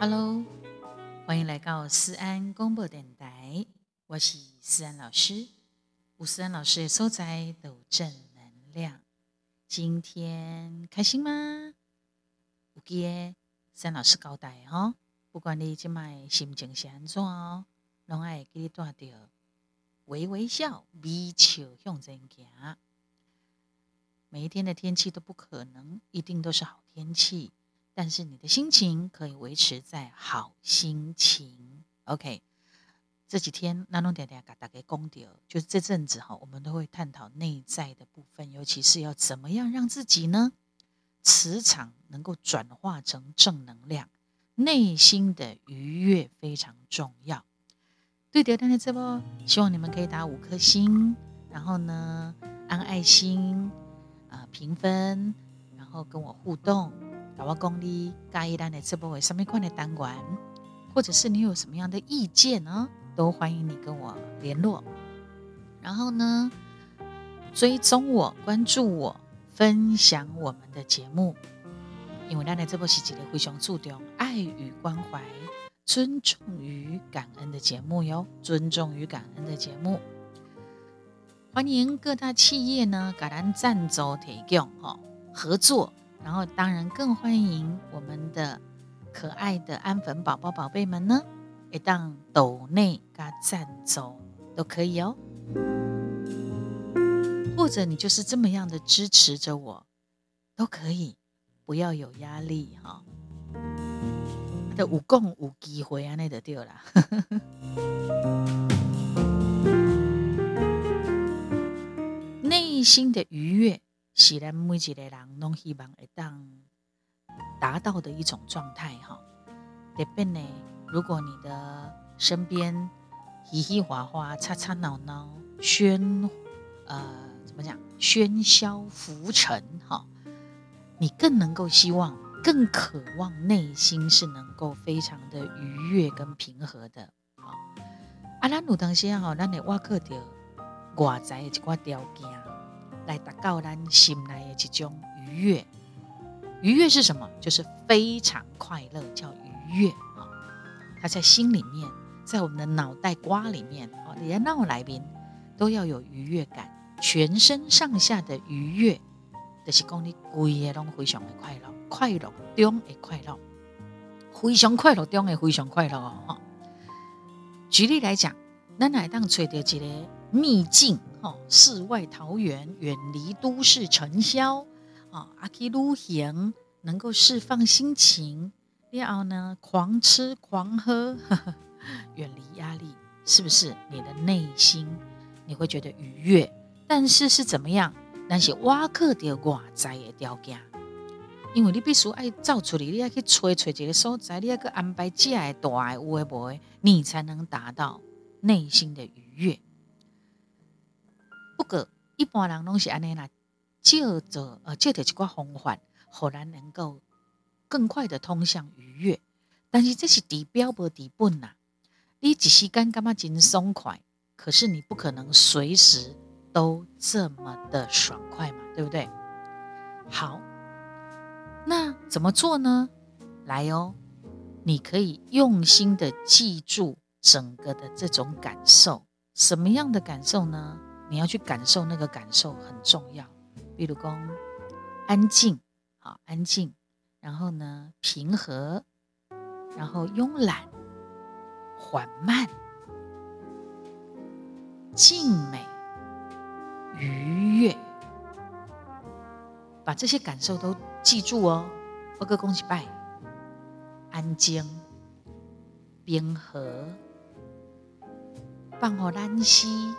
Hello，欢迎来到思安广播电台，我是思安老师。吴思安老师的所在都正能量。今天开心吗？有记得思安老师交代哈，不管你今麦心情是安怎哦，拢爱给你带着微微笑、微笑向前行。每一天的天气都不可能一定都是好天气，但是你的心情可以维持在好心情。OK，这几天那弄点点给大家公掉，就是这阵子哈，我们都会探讨内在的部分，尤其是要怎么样让自己呢磁场能够转化成正能量，内心的愉悦非常重要。对的，但是这波希望你们可以打五颗星，然后呢按爱心。啊，评分，然后跟我互动，搞我公里加一单的直播为上面款的单元，或者是你有什么样的意见呢，都欢迎你跟我联络。然后呢，追踪我，关注我，分享我们的节目，因为咱的这波是一个非常注重爱与关怀、尊重与感恩的节目哟，尊重与感恩的节目。欢迎各大企业呢，给咱赞助提供哈合作，然后当然更欢迎我们的可爱的安粉宝宝宝贝们呢，也当斗内加赞助都可以哦。或者你就是这么样的支持着我，都可以，不要有压力哈。的五共五机会啊，那就对了。内心的愉悦，是咱每一个人拢希望会当达到的一种状态哈。特别呢，如果你的身边嘻嘻哈哈、吵吵闹闹、喧呃怎么讲喧嚣浮沉哈，你更能够希望、更渴望内心是能够非常的愉悦跟平和的。好，啊，咱有当时啊，咱得挖克着外在的一寡条件。来达到咱心内的这种愉悦，愉悦是什么？就是非常快乐，叫愉悦啊！它在心里面，在我们的脑袋瓜里面哦，连脑来宾都要有愉悦感，全身上下的愉悦，就是讲你规个拢非常的快乐，快乐中的快乐，非常快乐中的非常快乐哦！举例来讲，咱来当找到一个秘境。哦，世外桃源，远离都市尘嚣，啊，阿基旅行能够释放心情，然后呢，狂吃狂喝，远离压力，是不是？你的内心你会觉得愉悦，但是是怎么样？那些挖克的外在的条件，因为你必须爱造出来，你要去揣揣这个所在，你要去安排这的大有的无诶，你才能达到内心的愉悦。不过，一般人拢是安尼啦，借着呃借着一寡方法，互咱能够更快的通向愉悦。但是这是治标无治本呐。你一时间感觉真松快，可是你不可能随时都这么的爽快嘛，对不对？好，那怎么做呢？来哦，你可以用心的记住整个的这种感受，什么样的感受呢？你要去感受那个感受很重要，比如说安静，好安静，然后呢平和，然后慵懒、缓慢、静美、愉悦，把这些感受都记住哦。我个恭喜拜，安静、平和、放好兰溪。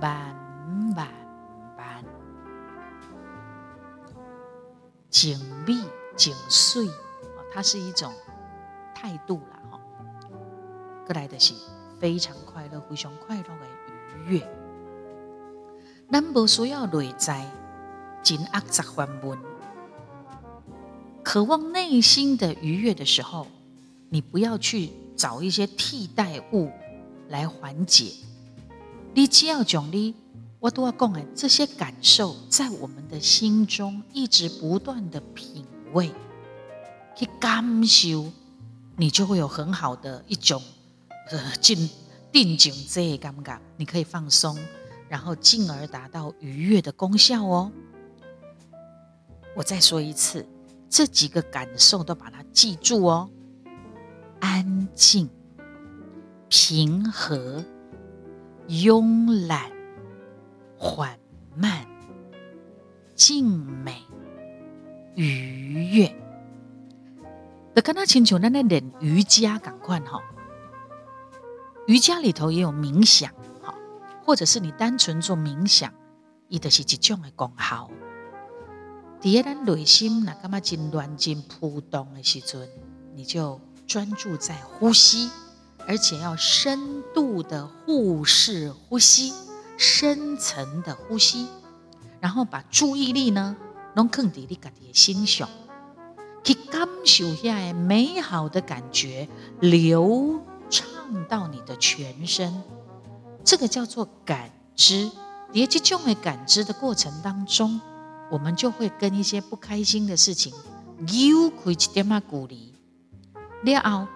慢慢慢，静谧静水，它是一种态度啦，哈。过来的是非常快乐、非常快乐的愉悦。咱无需要内在紧压杂烦闷，渴望内心的愉悦的时候，你不要去找一些替代物来缓解。你只要将你我都要讲哎，这些感受在我们的心中一直不断的品味，去感受，你就会有很好的一种呃静定静这感觉，你可以放松，然后进而达到愉悦的功效哦。我再说一次，这几个感受都把它记住哦：安静、平和、慵懒。缓慢、静美、愉悦，就跟他请求那那点瑜伽赶快哈。瑜伽里头也有冥想哈，或者是你单纯做冥想，伊就是一种的功效。第二，咱内心那干嘛真乱、真扑动的时阵，你就专注在呼吸，而且要深度的互视呼吸。深层的呼吸，然后把注意力呢，拢放在你家己的心上，去感受下美好的感觉流畅到你的全身。这个叫做感知。在这种的感知的过程当中，我们就会跟一些不开心的事情扭开一点啊距离。了后，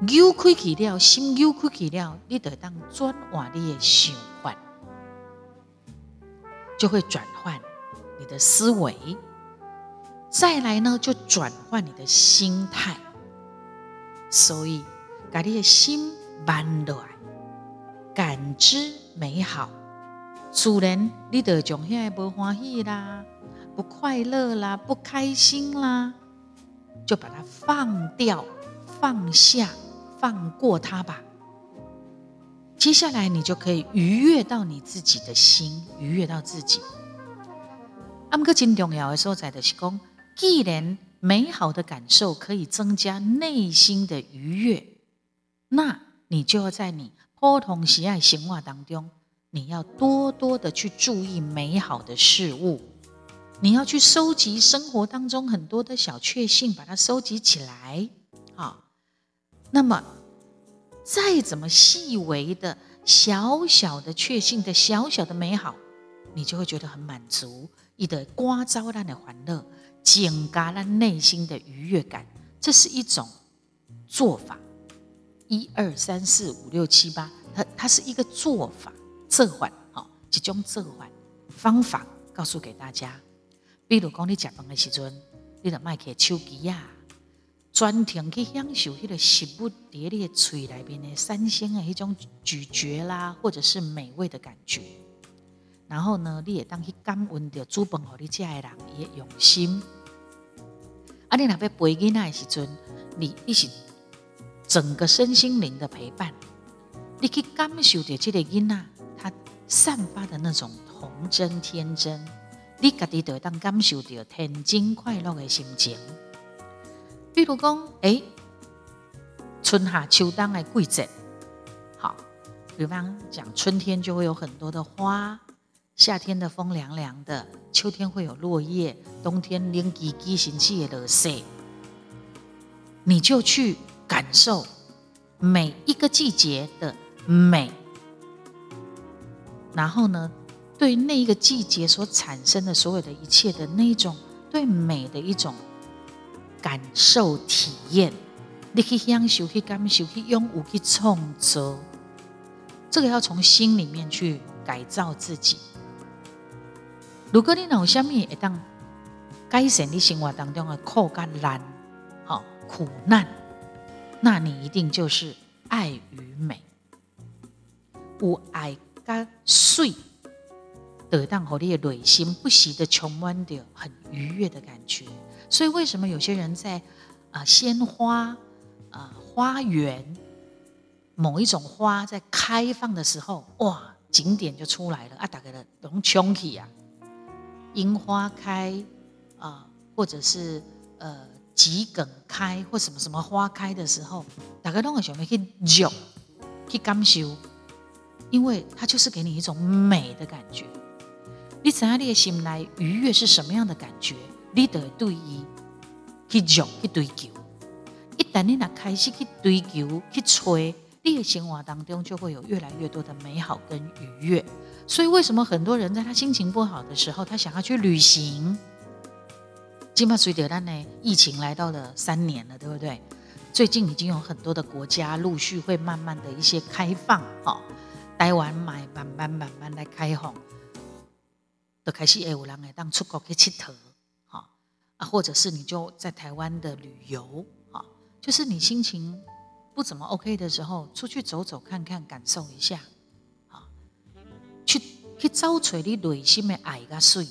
扭开去了，心扭开去了，你得当转换你的想法。就会转换你的思维，再来呢，就转换你的心态。所以，把你的心慢落来，感知美好，自然你得从现在不欢喜啦、不快乐啦、不开心啦，就把它放掉、放下、放过他吧。接下来，你就可以愉悦到你自己的心，愉悦到自己。阿姆克真重要的所在的是讲，既然美好的感受可以增加内心的愉悦，那你就要在你普通喜爱生活当中，你要多多的去注意美好的事物，你要去收集生活当中很多的小确幸，把它收集起来。那么。再怎么细微的、小小的确信的小小的美好，你就会觉得很满足，你的刮招让的欢乐，增加了内心的愉悦感。这是一种做法，一二三四五六七八，它它是一个做法，这缓哈，一种这缓方法，告诉给大家。比如讲，你食饭的时阵，你得迈开手机呀。专程去享受迄个食物伫你嘴内面的三鲜的迄种咀嚼啦，或者是美味的感觉。然后呢，你也当去感恩着煮饭互你食的人伊的用心。啊，你若要陪囡仔的时阵，你你是整个身心灵的陪伴，你去感受着这个囡仔他散发的那种童真天真，你家己就会当感受着天真快乐的心情。比如讲，哎，春夏秋冬的季节，好，比方讲春天就会有很多的花，夏天的风凉凉的，秋天会有落叶，冬天冷叽叽、神气的色，你就去感受每一个季节的美，然后呢，对那一个季节所产生的所有的一切的那种对美的一种。感受体验，你去享受，去感受，去拥有，去创造。这个要从心里面去改造自己。如果你有什么会当改善你生活当中的苦跟难，好苦难，那你一定就是爱与美，有爱跟水，得当和你的内心不时的充满着很愉悦的感觉。所以，为什么有些人在啊鲜花啊花园某一种花在开放的时候，哇，景点就出来了啊！大概的龙琼起啊，樱花开啊，或者是呃桔梗开或什么什么花开的时候，大概都很想要去走去感受，因为它就是给你一种美的感觉。你怎样的心来愉悦是什么样的感觉？你得对伊去做去追求，一旦你若开始去追求去吹，你的生活当中就会有越来越多的美好跟愉悦。所以为什么很多人在他心情不好的时候，他想要去旅行？今嘛随着咱呢疫情来到了三年了，对不对？最近已经有很多的国家陆续会慢慢的一些开放，哈，台湾买慢慢慢慢来开放，都开始有人来当出国去佚佗，啊，或者是你就在台湾的旅游，啊，就是你心情不怎么 OK 的时候，出去走走看看，感受一下，啊，去去找找你内心的爱跟水，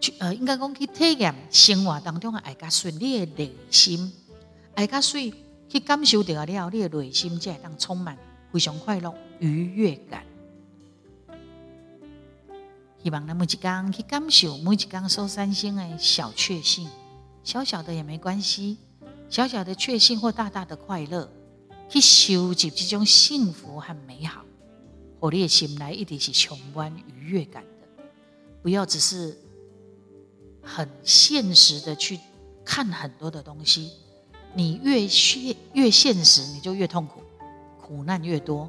去呃，应该讲去体验生活当中的爱跟水，你的内心。爱跟水去感受到了，你的内心才会当充满非常快乐、愉悦感。希望咱每一天去感受每一天收三星的小确幸，小小的也没关系，小小的确幸或大大的快乐，去收集这种幸福和美好，和你的心来一定是充满愉悦感的。不要只是很现实的去看很多的东西。你越现越现实，你就越痛苦，苦难越多。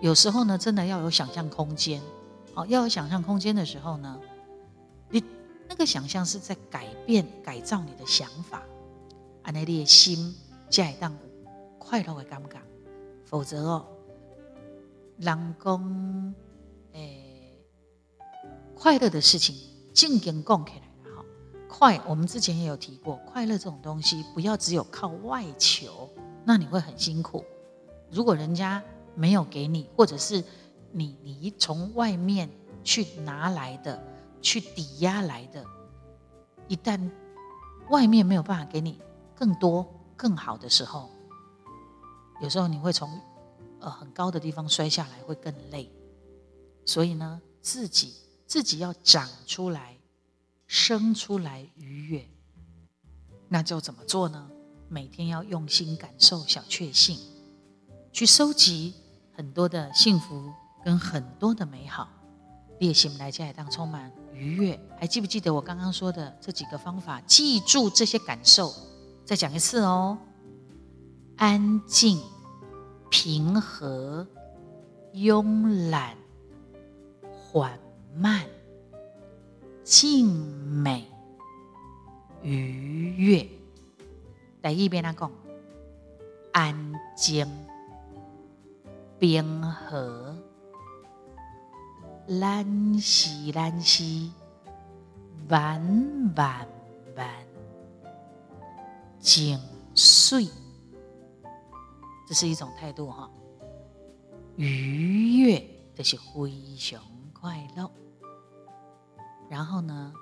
有时候呢，真的要有想象空间。要有想象空间的时候呢，你那个想象是在改变、改造你的想法，安尼你的心才会当快乐的感觉。否则哦，人讲诶快乐的事情，正经讲起来哈。快，我们之前也有提过，快乐这种东西不要只有靠外求，那你会很辛苦。如果人家没有给你，或者是你你从外面去拿来的，去抵押来的，一旦外面没有办法给你更多更好的时候，有时候你会从呃很高的地方摔下来，会更累。所以呢，自己自己要长出来。生出来愉悦，那就怎么做呢？每天要用心感受小确幸，去收集很多的幸福跟很多的美好。列心来家也当充满愉悦。还记不记得我刚刚说的这几个方法？记住这些感受，再讲一次哦：安静、平和、慵懒、缓慢。静美、愉悦，第一边来讲，安静、平和、兰兮兰兮、弯弯弯、静水，这是一种态度哈。愉悦这是非常快乐。然后呢，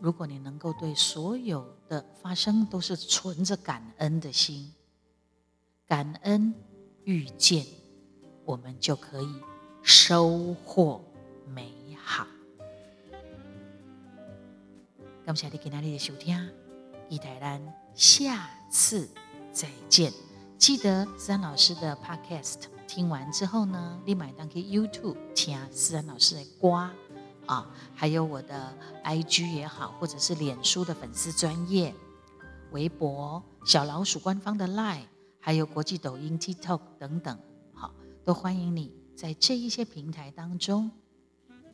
如果你能够对所有的发生都是存着感恩的心，感恩遇见，我们就可以收获美好。感谢你今天的收听，一台兰，下次再见。记得思安老师的 Podcast 听完之后呢，立马当去 YouTube 听思安老师的瓜。啊，还有我的 IG 也好，或者是脸书的粉丝专业、微博、小老鼠官方的 Line，还有国际抖音 TikTok 等等，好，都欢迎你在这一些平台当中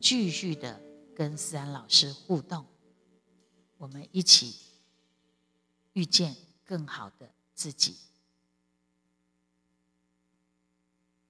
继续的跟思安老师互动，我们一起遇见更好的自己。